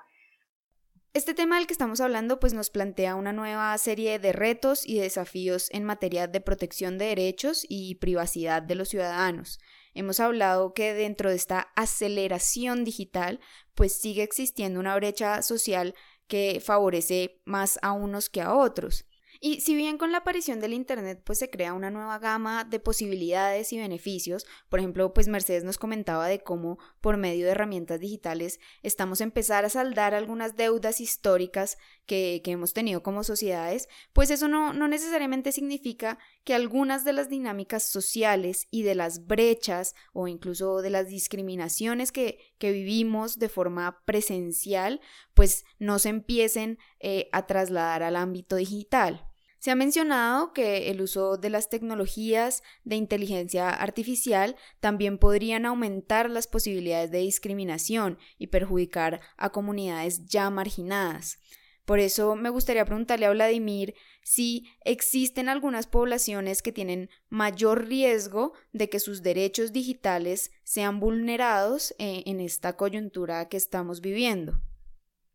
Este tema del que estamos hablando pues nos plantea una nueva serie de retos y desafíos en materia de protección de derechos y privacidad de los ciudadanos. Hemos hablado que dentro de esta aceleración digital pues sigue existiendo una brecha social que favorece más a unos que a otros. Y si bien con la aparición del Internet pues se crea una nueva gama de posibilidades y beneficios, por ejemplo, pues Mercedes nos comentaba de cómo por medio de herramientas digitales estamos a empezar a saldar algunas deudas históricas que, hemos tenido como sociedades, pues eso no, no necesariamente significa que algunas de las dinámicas sociales y de las brechas o incluso de las discriminaciones que, que vivimos de forma presencial, pues no se empiecen eh, a trasladar al ámbito digital. Se ha mencionado que el uso de las tecnologías de inteligencia artificial también podrían aumentar las posibilidades de discriminación y perjudicar a comunidades ya marginadas. Por eso me gustaría preguntarle a Vladimir si existen algunas poblaciones que tienen mayor riesgo de que sus derechos digitales sean vulnerados eh, en esta coyuntura que estamos viviendo.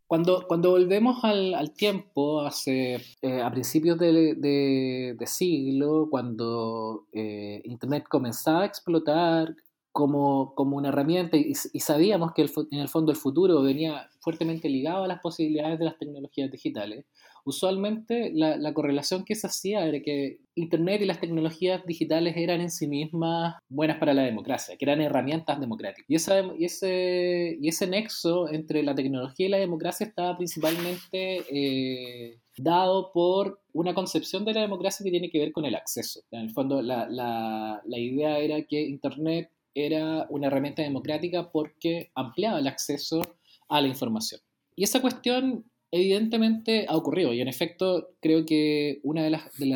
Cuando, cuando volvemos al, tiempo, hace, eh, a principios de, siglo, cuando eh, Internet comenzaba a explotar como, como una herramienta y, y sabíamos que en el fondo el futuro venía fuertemente ligado a las posibilidades de las tecnologías digitales, usualmente la, correlación que se hacía era que Internet y las tecnologías digitales eran en sí mismas buenas para la democracia, que eran herramientas democráticas. Y, esa, y, ese, y ese nexo entre la tecnología y la democracia estaba principalmente eh, dado por una concepción de la democracia que tiene que ver con el acceso. En el fondo, la, la, la idea era que Internet era una herramienta democrática porque ampliaba el acceso a la información. Y esa cuestión evidentemente ha ocurrido y en efecto creo que una de las... De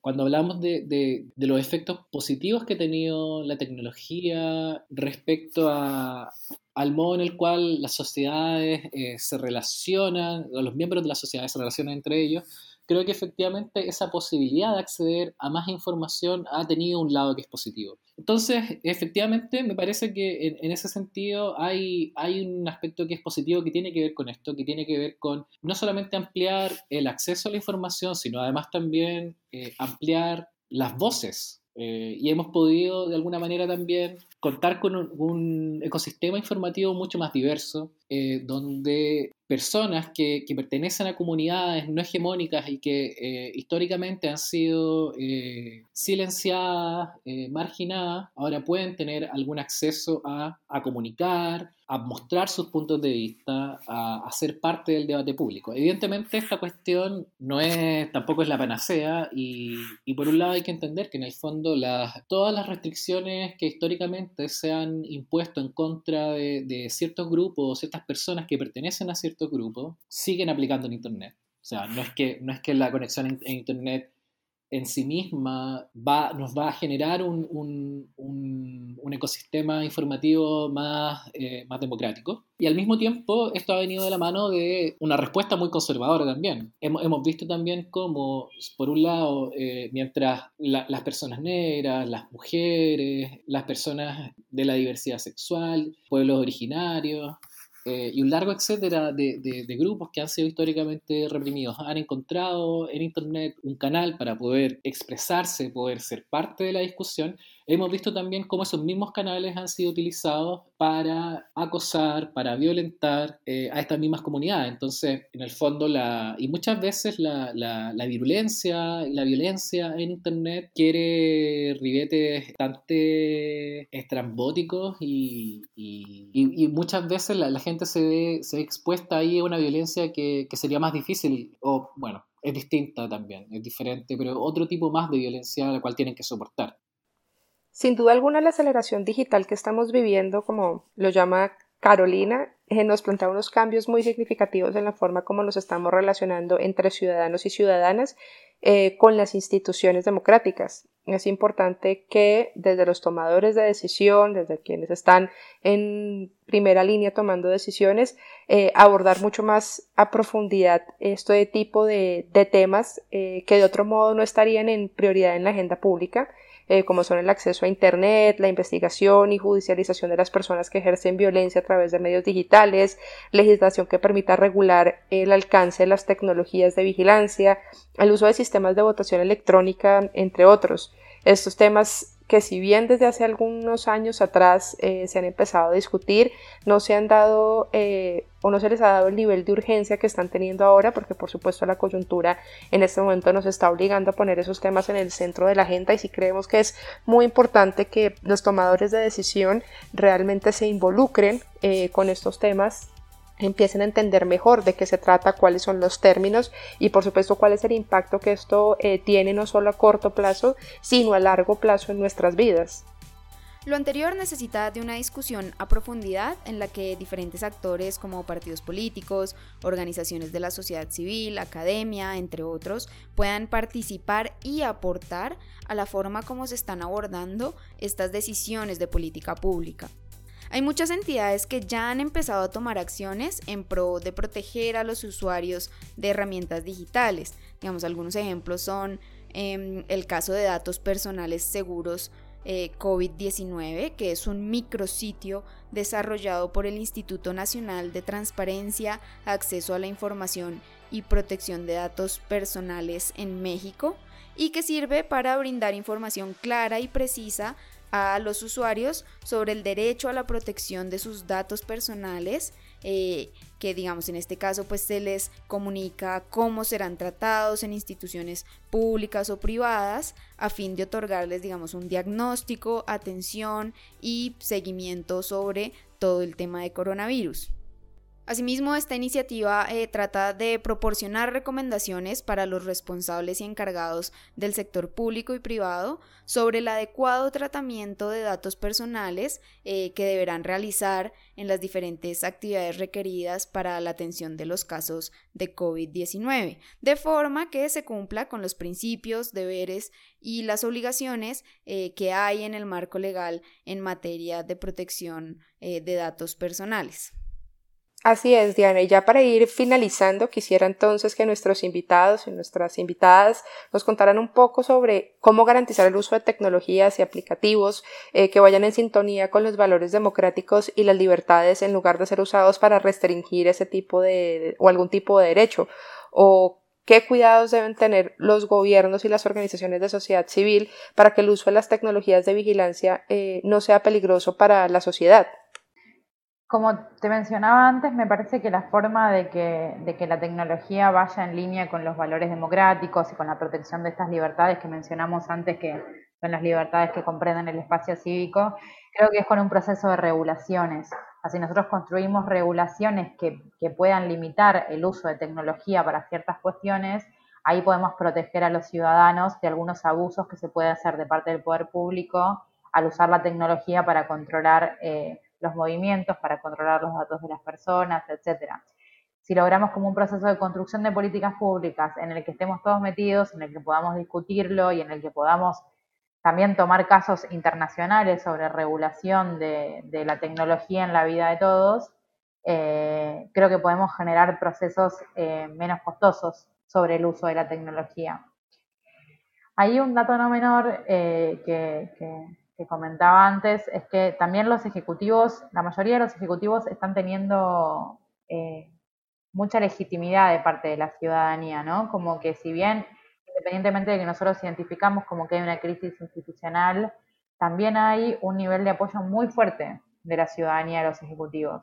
cuando hablamos de, de, los efectos positivos que ha tenido la tecnología respecto a, al modo en el cual las sociedades eh, se relacionan, los miembros de la sociedad se relacionan entre ellos, creo que efectivamente esa posibilidad de acceder a más información ha tenido un lado que es positivo. Entonces, efectivamente, me parece que en, ese sentido hay, hay un aspecto que es positivo que tiene que ver con esto, que tiene que ver con no solamente ampliar el acceso a la información, sino además también eh, ampliar las voces eh, y hemos podido de alguna manera también contar con un, ecosistema informativo mucho más diverso, eh, donde personas que, pertenecen a comunidades no hegemónicas y que eh, históricamente han sido silenciadas, marginadas, ahora pueden tener algún acceso a, a comunicar, a mostrar sus puntos de vista, a, ser parte del debate público. Evidentemente esta cuestión no es, tampoco es la panacea y, por un lado hay que entender que en el fondo las, todas las restricciones que históricamente se han impuesto en contra de, de ciertos grupos o ciertas personas que pertenecen a ciertos grupos siguen aplicando en Internet. O sea, no es que, no es que la conexión en, en Internet en sí misma va, nos va a generar un, un, un, ecosistema informativo más, eh, más democrático. Y al mismo tiempo, esto ha venido de la mano de una respuesta muy conservadora también. Hemos, hemos visto también cómo, por un lado, eh, mientras las personas negras, las mujeres, las personas de la diversidad sexual, pueblos originarios, eh, y un largo etcétera de, de, grupos que han sido históricamente reprimidos han encontrado en Internet un canal para poder expresarse, poder ser parte de la discusión hemos visto también cómo esos mismos canales han sido utilizados para acosar, para violentar eh, a estas mismas comunidades. Entonces, en el fondo, la, y muchas veces la, la, la virulencia y la violencia en Internet quiere ribetes bastante estrambóticos y, y, y, muchas veces la, gente se ve, se ve expuesta ahí a una violencia que, que sería más difícil, o bueno, es distinta también, es diferente, pero otro tipo más de violencia a la cual tienen que soportar. Sin duda alguna, la aceleración digital que estamos viviendo, como lo llama Carolina, eh, nos plantea unos cambios muy significativos en la forma como nos estamos relacionando entre ciudadanos y ciudadanas eh, con las instituciones democráticas. Es importante que desde los tomadores de decisión, desde quienes están en primera línea tomando decisiones, eh, abordar mucho más a profundidad este tipo de, temas que de otro modo no estarían en prioridad en la agenda pública eh, como son el acceso a Internet, la investigación y judicialización de las personas que ejercen violencia a través de medios digitales, legislación que permita regular el alcance de las tecnologías de vigilancia, el uso de sistemas de votación electrónica, entre otros. Estos temas que si bien desde hace algunos años atrás eh, se han empezado a discutir, no se han dado eh, o no se les ha dado el nivel de urgencia que están teniendo ahora, porque por supuesto la coyuntura en este momento nos está obligando a poner esos temas en el centro de la agenda y si creemos que es muy importante que los tomadores de decisión realmente se involucren eh, con estos temas empiecen a entender mejor de qué se trata, cuáles son los términos y por supuesto cuál es el impacto que esto eh, tiene no solo a corto plazo, sino a largo plazo en nuestras vidas. Lo anterior necesita de una discusión a profundidad en la que diferentes actores como partidos políticos, organizaciones de la sociedad civil, academia, entre otros, puedan participar y aportar a la forma como se están abordando estas decisiones de política pública. Hay muchas entidades que ya han empezado a tomar acciones en pro de proteger a los usuarios de herramientas digitales. Digamos, algunos ejemplos son em, el caso de datos personales seguros eh, COVID-19, que es un micrositio desarrollado por el Instituto Nacional de Transparencia, Acceso a la Información y Protección de Datos Personales en México, y que sirve para brindar información clara y precisa a los usuarios sobre el derecho a la protección de sus datos personales, eh, que digamos en este caso pues se les comunica cómo serán tratados en instituciones públicas o privadas a fin de otorgarles digamos un diagnóstico, atención y seguimiento sobre todo el tema de coronavirus. Asimismo, esta iniciativa eh, trata de proporcionar recomendaciones para los responsables y encargados del sector público y privado sobre el adecuado tratamiento de datos personales eh, que deberán realizar en las diferentes actividades requeridas para la atención de los casos de COVID-19, de forma que se cumpla con los principios, deberes y las obligaciones eh, que hay en el marco legal en materia de protección de datos personales. Así es, Diana. Y ya para ir finalizando, quisiera entonces que nuestros invitados y nuestras invitadas nos contaran un poco sobre cómo garantizar el uso de tecnologías y aplicativos eh, que vayan en sintonía con los valores democráticos y las libertades en lugar de ser usados para restringir ese tipo de o algún tipo de derecho o qué cuidados deben tener los gobiernos y las organizaciones de sociedad civil para que el uso de las tecnologías de vigilancia eh, no sea peligroso para la sociedad. Como te mencionaba antes, me parece que la forma de que, de que la tecnología vaya en línea con los valores democráticos y con la protección de estas libertades que mencionamos antes, que son las libertades que comprenden el espacio cívico, creo que es con un proceso de regulaciones. Así nosotros construimos regulaciones que, puedan limitar el uso de tecnología para ciertas cuestiones, ahí podemos proteger a los ciudadanos de algunos abusos que se puede hacer de parte del poder público al usar la tecnología para controlar eh, los movimientos, para controlar los datos de las personas, etcétera. Si logramos como un proceso de construcción de políticas públicas en el que estemos todos metidos, en el que podamos discutirlo y en el que podamos también tomar casos internacionales sobre regulación de, la tecnología en la vida de todos, eh, creo que podemos generar procesos eh, menos costosos sobre el uso de la tecnología. Hay un dato no menor eh, que, que comentaba antes es que también los ejecutivos, la mayoría de los ejecutivos están teniendo eh, mucha legitimidad de parte de la ciudadanía, ¿no? Como que si bien, independientemente de que nosotros identificamos como que hay una crisis institucional, también hay un nivel de apoyo muy fuerte de la ciudadanía a los ejecutivos.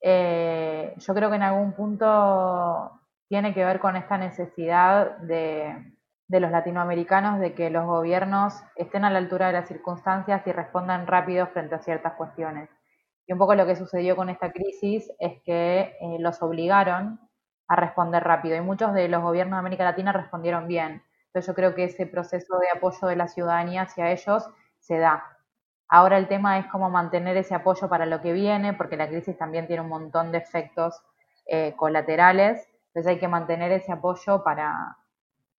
Eh, yo creo que en algún punto tiene que ver con esta necesidad de, de los latinoamericanos de que los gobiernos estén a la altura de las circunstancias y respondan rápido frente a ciertas cuestiones. Y un poco lo que sucedió con esta crisis es que eh, los obligaron a responder rápido y muchos de los gobiernos de América Latina respondieron bien. Entonces yo creo que ese proceso de apoyo de la ciudadanía hacia ellos se da. Ahora el tema es cómo mantener ese apoyo para lo que viene, porque la crisis también tiene un montón de efectos eh, colaterales. Entonces hay que mantener ese apoyo para,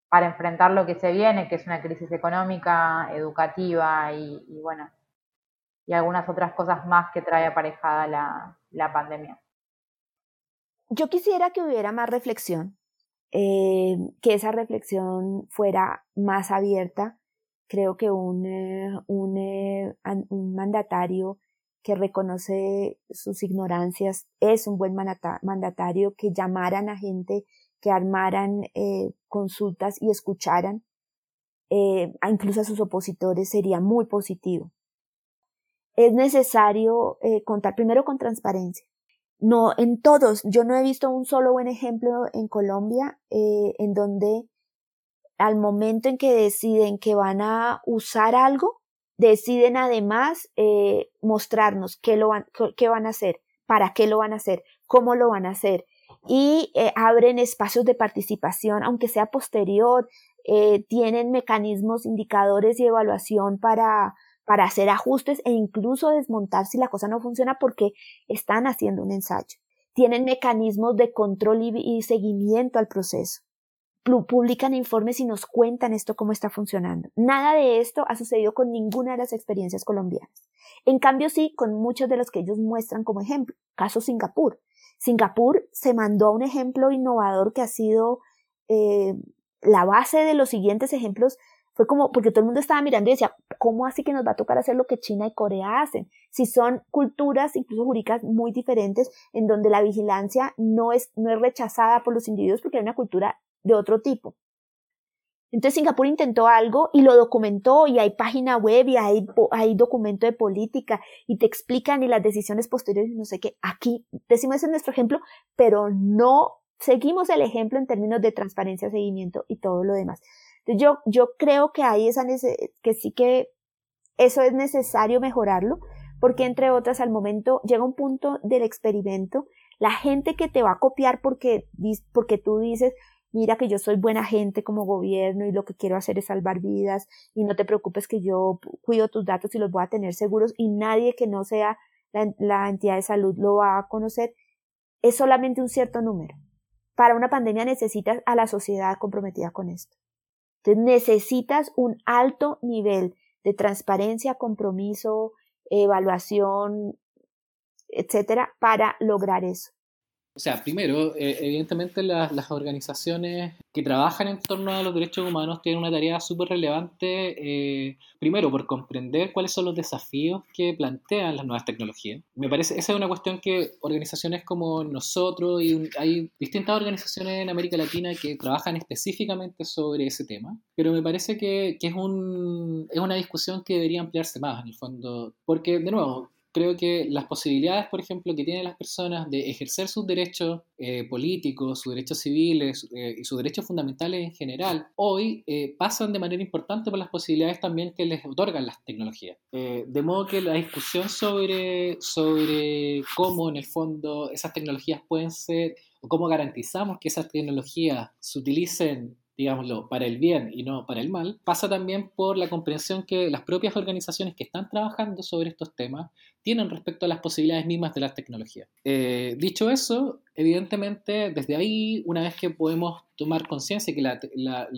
para enfrentar lo que se viene, que es una crisis económica, educativa y, bueno, algunas otras cosas más que trae aparejada la, la pandemia. Yo quisiera que hubiera más reflexión, eh, que esa reflexión fuera más abierta. Creo que un, eh, un, eh, un mandatario que reconoce sus ignorancias es un buen mandatario, que llamaran a gente, que armaran consultas y escucharan, incluso a sus opositores, sería muy positivo. Es necesario contar primero con transparencia no en todos, yo no he visto un solo buen ejemplo en Colombia eh, en donde al momento en que deciden que van a usar algo, deciden además eh, mostrarnos qué, lo qué van a hacer, para qué lo van a hacer, cómo lo van a hacer y eh, abren espacios de participación, aunque sea posterior, tienen mecanismos, indicadores y evaluación para, para hacer ajustes e incluso desmontar si la cosa no funciona porque están haciendo un ensayo. Tienen mecanismos de control y, seguimiento al proceso. Publican informes y nos cuentan esto cómo está funcionando. Nada de esto ha sucedido con ninguna de las experiencias colombianas. En cambio, sí, con muchos de los que ellos muestran como ejemplo. Caso Singapur. Singapur se mandó a un ejemplo innovador que ha sido eh, la base de los siguientes ejemplos fue como, porque todo el mundo estaba mirando y decía, ¿cómo así que nos va a tocar hacer lo que China y Corea hacen? Si son culturas, incluso jurídicas, muy diferentes, en donde la vigilancia no es, no es rechazada por los individuos porque hay una cultura de otro tipo. Entonces Singapur intentó algo y lo documentó y hay página web y hay, hay documento de política y te explican y las decisiones posteriores y no sé qué. Aquí decimos ese es nuestro ejemplo, pero no seguimos el ejemplo en términos de transparencia, seguimiento y todo lo demás. Yo, yo creo que hay esa que sí que eso es necesario mejorarlo, porque entre otras al momento llega un punto del experimento, la gente que te va a copiar porque, porque tú dices, mira que yo soy buena gente como gobierno y lo que quiero hacer es salvar vidas y no te preocupes que yo cuido tus datos y los voy a tener seguros y nadie que no sea la, entidad de salud lo va a conocer, es solamente un cierto número. Para una pandemia necesitas a la sociedad comprometida con esto. Entonces necesitas un alto nivel de transparencia, compromiso, evaluación, etcétera, para lograr eso. O sea, primero, eh, evidentemente las organizaciones que trabajan en torno a los derechos humanos tienen una tarea súper relevante, eh, primero por comprender cuáles son los desafíos que plantean las nuevas tecnologías. Me parece, esa es una cuestión que organizaciones como nosotros y hay distintas organizaciones en América Latina que trabajan específicamente sobre ese tema, pero me parece que, que es, un, es una discusión que debería ampliarse más en el fondo, porque de nuevo, creo que las posibilidades, por ejemplo, que tienen las personas de ejercer sus derechos eh, políticos, sus derechos civiles eh, y sus derechos fundamentales en general, hoy eh, pasan de manera importante por las posibilidades también que les otorgan las tecnologías. de modo que la discusión sobre, sobre cómo en el fondo esas tecnologías pueden ser o cómo garantizamos que esas tecnologías se utilicen digámoslo, para el bien y no para el mal, pasa también por la comprensión que las propias organizaciones que están trabajando sobre estos temas tienen respecto a las posibilidades mismas de las tecnologías. Eh, dicho eso, evidentemente, desde ahí, una vez que podemos tomar conciencia, que la, la,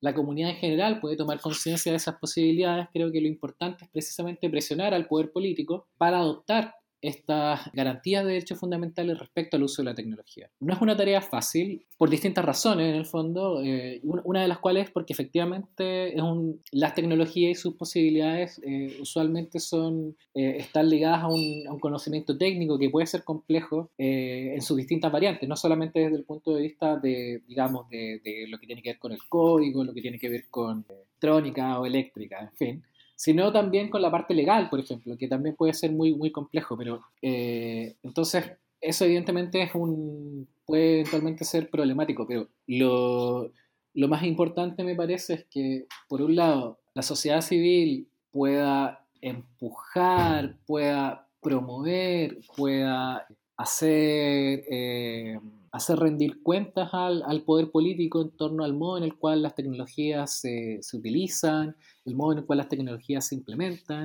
la, comunidad en general puede tomar conciencia de esas posibilidades, creo que lo importante es precisamente presionar al poder político para adoptar estas garantías de derechos fundamentales respecto al uso de la tecnología. No es una tarea fácil, por distintas razones en el fondo, eh, una de las cuales es porque efectivamente es un, las tecnologías y sus posibilidades eh, usualmente son, eh, están ligadas a un, a un, conocimiento técnico que puede ser complejo en sus distintas variantes, no solamente desde el punto de vista de, digamos, de, de lo que tiene que ver con el código, lo que tiene que ver con electrónica o eléctrica, en fin, sino también con la parte legal, por ejemplo, que también puede ser muy, muy complejo, pero eh, entonces eso evidentemente es un, puede eventualmente ser problemático, pero lo, lo más importante me parece es que, por un lado, la sociedad civil pueda empujar, pueda promover, pueda hacer, eh, hacer rendir cuentas al, al, poder político en torno al modo en el cual las tecnologías se, se utilizan, el modo en el cual las tecnologías se implementan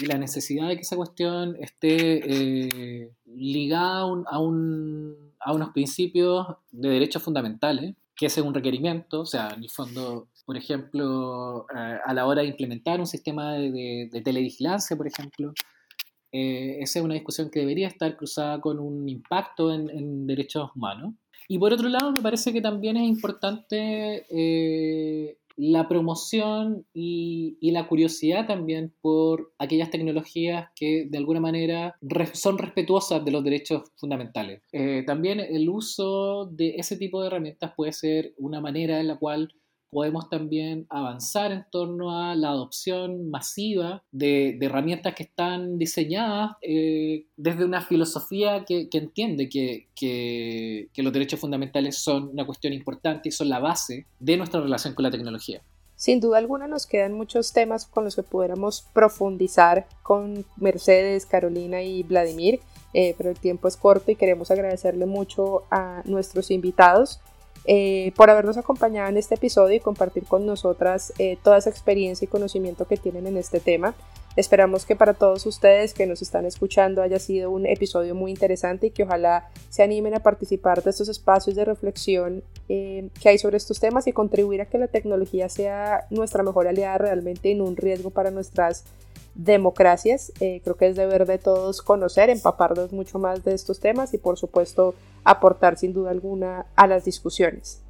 y la necesidad de que esa cuestión esté eh, ligada a, un, a, unos principios de derechos fundamentales, que es un requerimiento, o sea, en el fondo por ejemplo, a la hora de implementar un sistema de, televigilancia, por ejemplo. Esa es una discusión que debería estar cruzada con un impacto en derechos humanos. Y por otro lado, me parece que también es importante eh, la promoción y, la curiosidad también por aquellas tecnologías que de alguna manera son respetuosas de los derechos fundamentales. Eh, también el uso de ese tipo de herramientas puede ser una manera en la cual podemos también avanzar en torno a la adopción masiva de, herramientas que están diseñadas eh, desde una filosofía que, entiende que, que, los derechos fundamentales son una cuestión importante y son la base de nuestra relación con la tecnología. Sin duda alguna nos quedan muchos temas con los que pudiéramos profundizar con Mercedes, Carolina y Vladimir, eh, pero el tiempo es corto y queremos agradecerle mucho a nuestros invitados. Eh, por habernos acompañado en este episodio y compartir con nosotras eh, toda esa experiencia y conocimiento que tienen en este tema. Esperamos que para todos ustedes que nos están escuchando haya sido un episodio muy interesante y que ojalá se animen a participar de estos espacios de reflexión eh, que hay sobre estos temas y contribuir a que la tecnología sea nuestra mejor aliada realmente en un riesgo para nuestras democracias. Eh, creo que es deber de todos conocer, empaparnos mucho más de estos temas y por supuesto aportar sin duda alguna a las discusiones.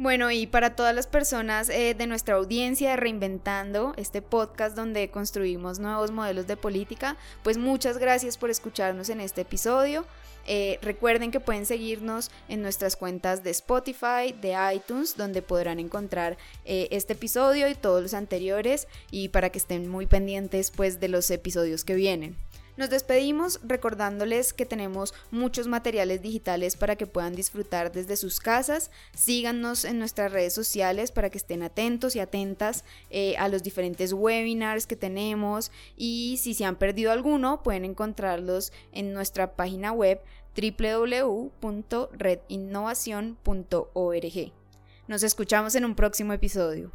Bueno, y para todas las personas eh, de nuestra audiencia Reinventando, este podcast donde construimos nuevos modelos de política, pues muchas gracias por escucharnos en este episodio. Eh, recuerden que pueden seguirnos en nuestras cuentas de Spotify, de iTunes, donde podrán encontrar eh, este episodio y todos los anteriores y para que estén muy pendientes pues de los episodios que vienen. Nos despedimos recordándoles que tenemos muchos materiales digitales para que puedan disfrutar desde sus casas. Síganos en nuestras redes sociales para que estén atentos y atentas eh, a los diferentes webinars que tenemos y si se han perdido alguno pueden encontrarlos en nuestra página web www.redinnovación.org. Nos escuchamos en un próximo episodio.